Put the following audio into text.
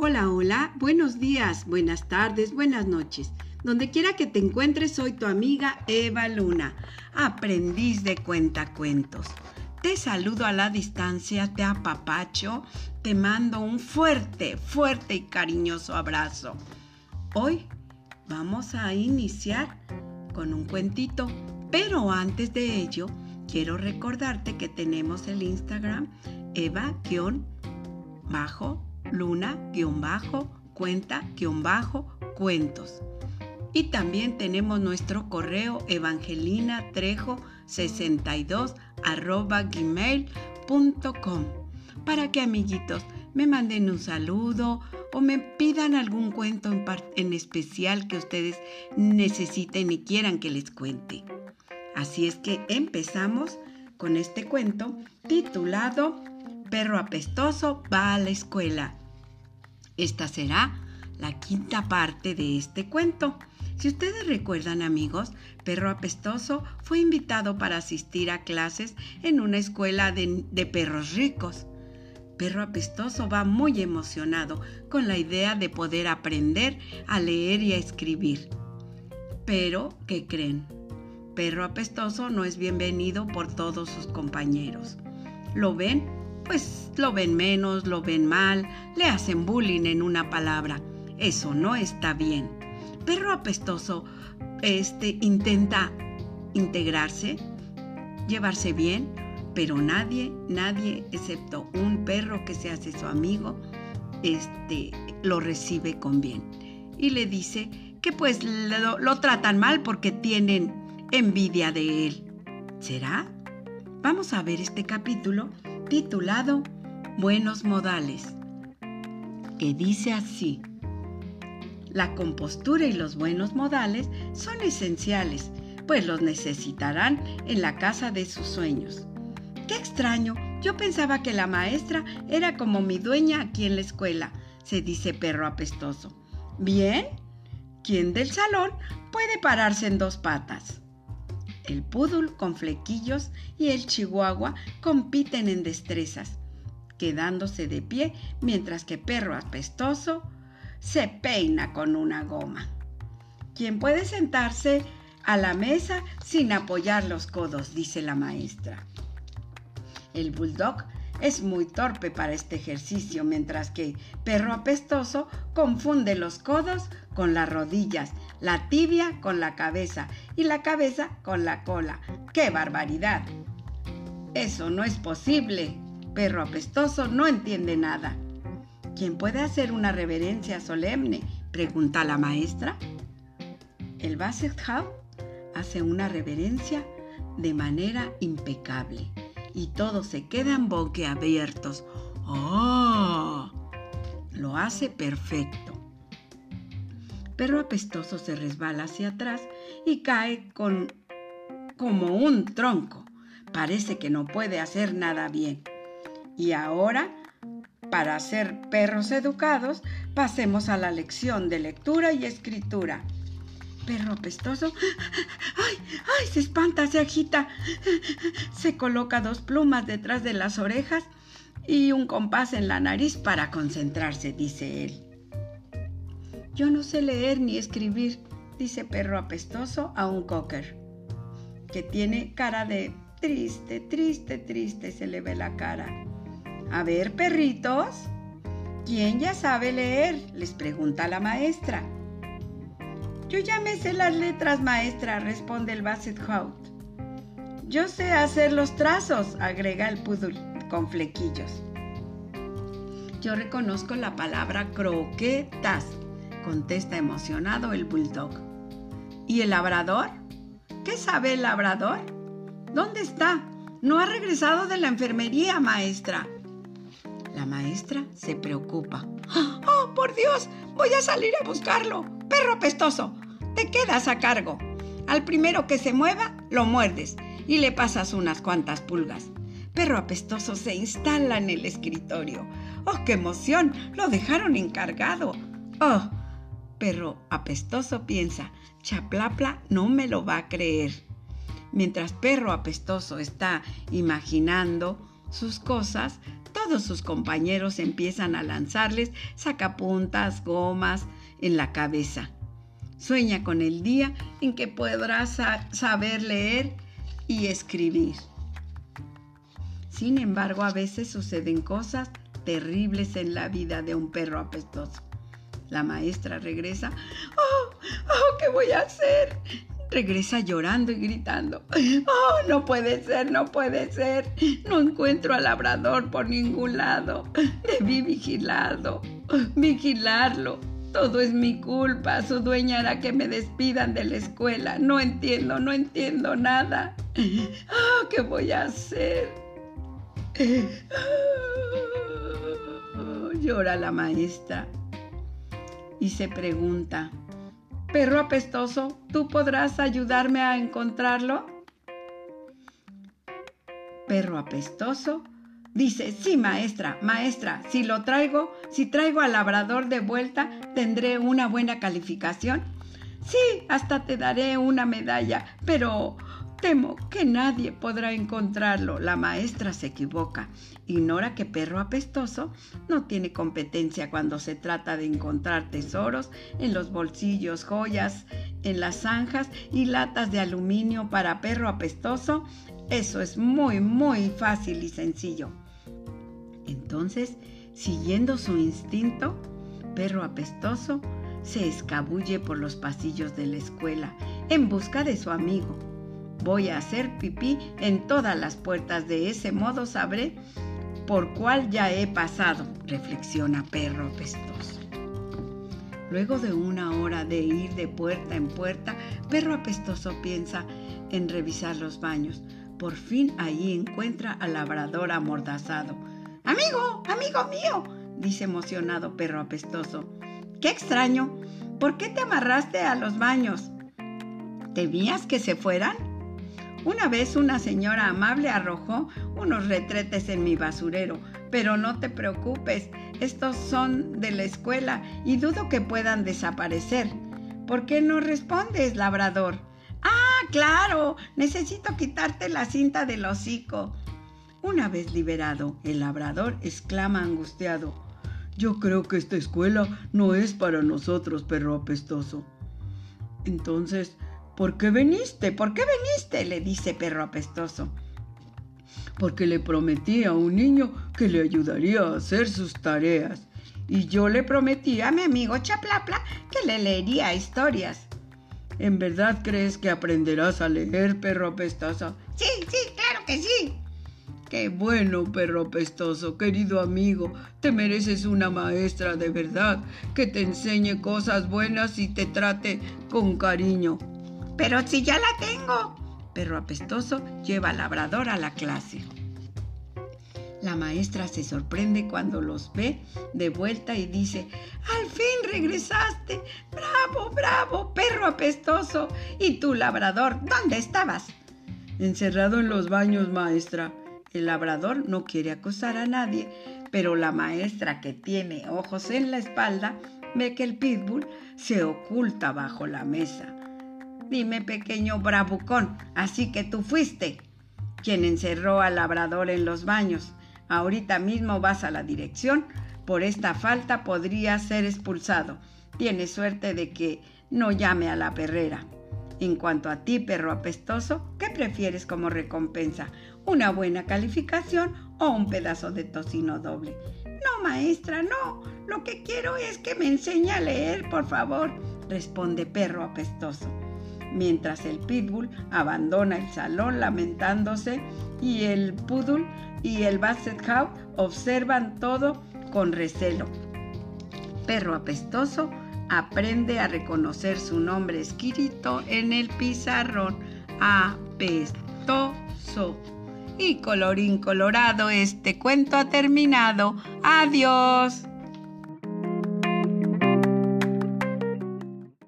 Hola, hola, buenos días, buenas tardes, buenas noches. Donde quiera que te encuentres, soy tu amiga Eva Luna, aprendiz de cuentacuentos. Te saludo a la distancia, te apapacho, te mando un fuerte, fuerte y cariñoso abrazo. Hoy vamos a iniciar con un cuentito, pero antes de ello, quiero recordarte que tenemos el Instagram eva-luna-cuenta-cuentos. Y también tenemos nuestro correo evangelinatrejo62 arroba gmail.com para que amiguitos me manden un saludo o me pidan algún cuento en, en especial que ustedes necesiten y quieran que les cuente. Así es que empezamos con este cuento titulado Perro apestoso va a la escuela. Esta será la quinta parte de este cuento. Si ustedes recuerdan amigos, Perro Apestoso fue invitado para asistir a clases en una escuela de, perros ricos. Perro Apestoso va muy emocionado con la idea de poder aprender a leer y a escribir. Pero, ¿qué creen? Perro Apestoso no es bienvenido por todos sus compañeros. ¿Lo ven? Pues lo ven menos, lo ven mal, le hacen bullying en una palabra. Eso no está bien perro apestoso este, intenta integrarse, llevarse bien, pero nadie, nadie, excepto un perro que se hace su amigo, este, lo recibe con bien. Y le dice que pues lo, lo tratan mal porque tienen envidia de él. ¿Será? Vamos a ver este capítulo titulado Buenos modales, que dice así. La compostura y los buenos modales son esenciales, pues los necesitarán en la casa de sus sueños. Qué extraño, yo pensaba que la maestra era como mi dueña aquí en la escuela, se dice perro apestoso. Bien, ¿quién del salón puede pararse en dos patas? El pudul con flequillos y el chihuahua compiten en destrezas, quedándose de pie mientras que perro apestoso se peina con una goma. ¿Quién puede sentarse a la mesa sin apoyar los codos? dice la maestra. El bulldog es muy torpe para este ejercicio, mientras que perro apestoso confunde los codos con las rodillas, la tibia con la cabeza y la cabeza con la cola. ¡Qué barbaridad! Eso no es posible. Perro apestoso no entiende nada. ¿Quién puede hacer una reverencia solemne? pregunta la maestra. El Basset hace una reverencia de manera impecable y todos se quedan boquiabiertos. ¡Oh! Lo hace perfecto. Perro apestoso se resbala hacia atrás y cae con como un tronco. Parece que no puede hacer nada bien. Y ahora para ser perros educados, pasemos a la lección de lectura y escritura. Perro apestoso. ¡Ay! ¡Ay! Se espanta, se agita. Se coloca dos plumas detrás de las orejas y un compás en la nariz para concentrarse, dice él. Yo no sé leer ni escribir, dice perro apestoso a un cocker, que tiene cara de triste, triste, triste, se le ve la cara. A ver, perritos, ¿quién ya sabe leer? les pregunta la maestra. Yo ya me sé las letras, maestra, responde el Basset Hout. Yo sé hacer los trazos, agrega el pudul con flequillos. Yo reconozco la palabra croquetas, contesta emocionado el bulldog. ¿Y el labrador? ¿Qué sabe el labrador? ¿Dónde está? No ha regresado de la enfermería, maestra. La maestra se preocupa. ¡Oh, por Dios! Voy a salir a buscarlo. Perro apestoso, te quedas a cargo. Al primero que se mueva, lo muerdes y le pasas unas cuantas pulgas. Perro apestoso se instala en el escritorio. ¡Oh, qué emoción! Lo dejaron encargado. ¡Oh! Perro apestoso piensa, Chaplapla no me lo va a creer. Mientras perro apestoso está imaginando sus cosas, todos sus compañeros empiezan a lanzarles sacapuntas, gomas en la cabeza. Sueña con el día en que podrá saber leer y escribir. Sin embargo, a veces suceden cosas terribles en la vida de un perro apestoso. La maestra regresa. ¡Oh! ¡Oh! ¿Qué voy a hacer? Regresa llorando y gritando. ¡Oh! No puede ser, no puede ser. No encuentro al labrador por ningún lado. Debí vigilarlo. Vigilarlo. Todo es mi culpa. Su dueña hará que me despidan de la escuela. No entiendo, no entiendo nada. ¡Oh! ¿Qué voy a hacer? llora la maestra y se pregunta, Perro apestoso, ¿tú podrás ayudarme a encontrarlo? Perro apestoso dice, sí, maestra, maestra, si lo traigo, si traigo al labrador de vuelta, tendré una buena calificación. Sí, hasta te daré una medalla, pero Temo que nadie podrá encontrarlo. La maestra se equivoca. Ignora que perro apestoso no tiene competencia cuando se trata de encontrar tesoros en los bolsillos, joyas, en las zanjas y latas de aluminio para perro apestoso. Eso es muy, muy fácil y sencillo. Entonces, siguiendo su instinto, perro apestoso se escabulle por los pasillos de la escuela en busca de su amigo Voy a hacer pipí en todas las puertas, de ese modo sabré por cuál ya he pasado, reflexiona perro apestoso. Luego de una hora de ir de puerta en puerta, perro apestoso piensa en revisar los baños. Por fin ahí encuentra al labrador amordazado. Amigo, amigo mío, dice emocionado perro apestoso. Qué extraño. ¿Por qué te amarraste a los baños? ¿Temías que se fueran? Una vez una señora amable arrojó unos retretes en mi basurero, pero no te preocupes, estos son de la escuela y dudo que puedan desaparecer. ¿Por qué no respondes, labrador? Ah, claro, necesito quitarte la cinta del hocico. Una vez liberado, el labrador exclama angustiado. Yo creo que esta escuela no es para nosotros, perro apestoso. Entonces, ¿Por qué viniste? ¿Por qué viniste? le dice perro apestoso. Porque le prometí a un niño que le ayudaría a hacer sus tareas. Y yo le prometí a mi amigo Chaplapla que le leería historias. ¿En verdad crees que aprenderás a leer, perro apestoso? Sí, sí, claro que sí. Qué bueno, perro apestoso, querido amigo. Te mereces una maestra de verdad que te enseñe cosas buenas y te trate con cariño. Pero si ya la tengo. Perro apestoso lleva al labrador a la clase. La maestra se sorprende cuando los ve de vuelta y dice, al fin regresaste. Bravo, bravo, perro apestoso. ¿Y tú, labrador, dónde estabas? Encerrado en los baños, maestra. El labrador no quiere acosar a nadie, pero la maestra que tiene ojos en la espalda ve que el pitbull se oculta bajo la mesa. Dime, pequeño bravucón, así que tú fuiste quien encerró al labrador en los baños. Ahorita mismo vas a la dirección. Por esta falta podría ser expulsado. Tienes suerte de que no llame a la perrera. En cuanto a ti, perro apestoso, ¿qué prefieres como recompensa? ¿Una buena calificación o un pedazo de tocino doble? No, maestra, no. Lo que quiero es que me enseñe a leer, por favor, responde perro apestoso mientras el pitbull abandona el salón lamentándose y el poodle y el basset hound observan todo con recelo. Perro apestoso aprende a reconocer su nombre escrito en el pizarrón. Apestoso. Y colorín colorado, este cuento ha terminado. Adiós.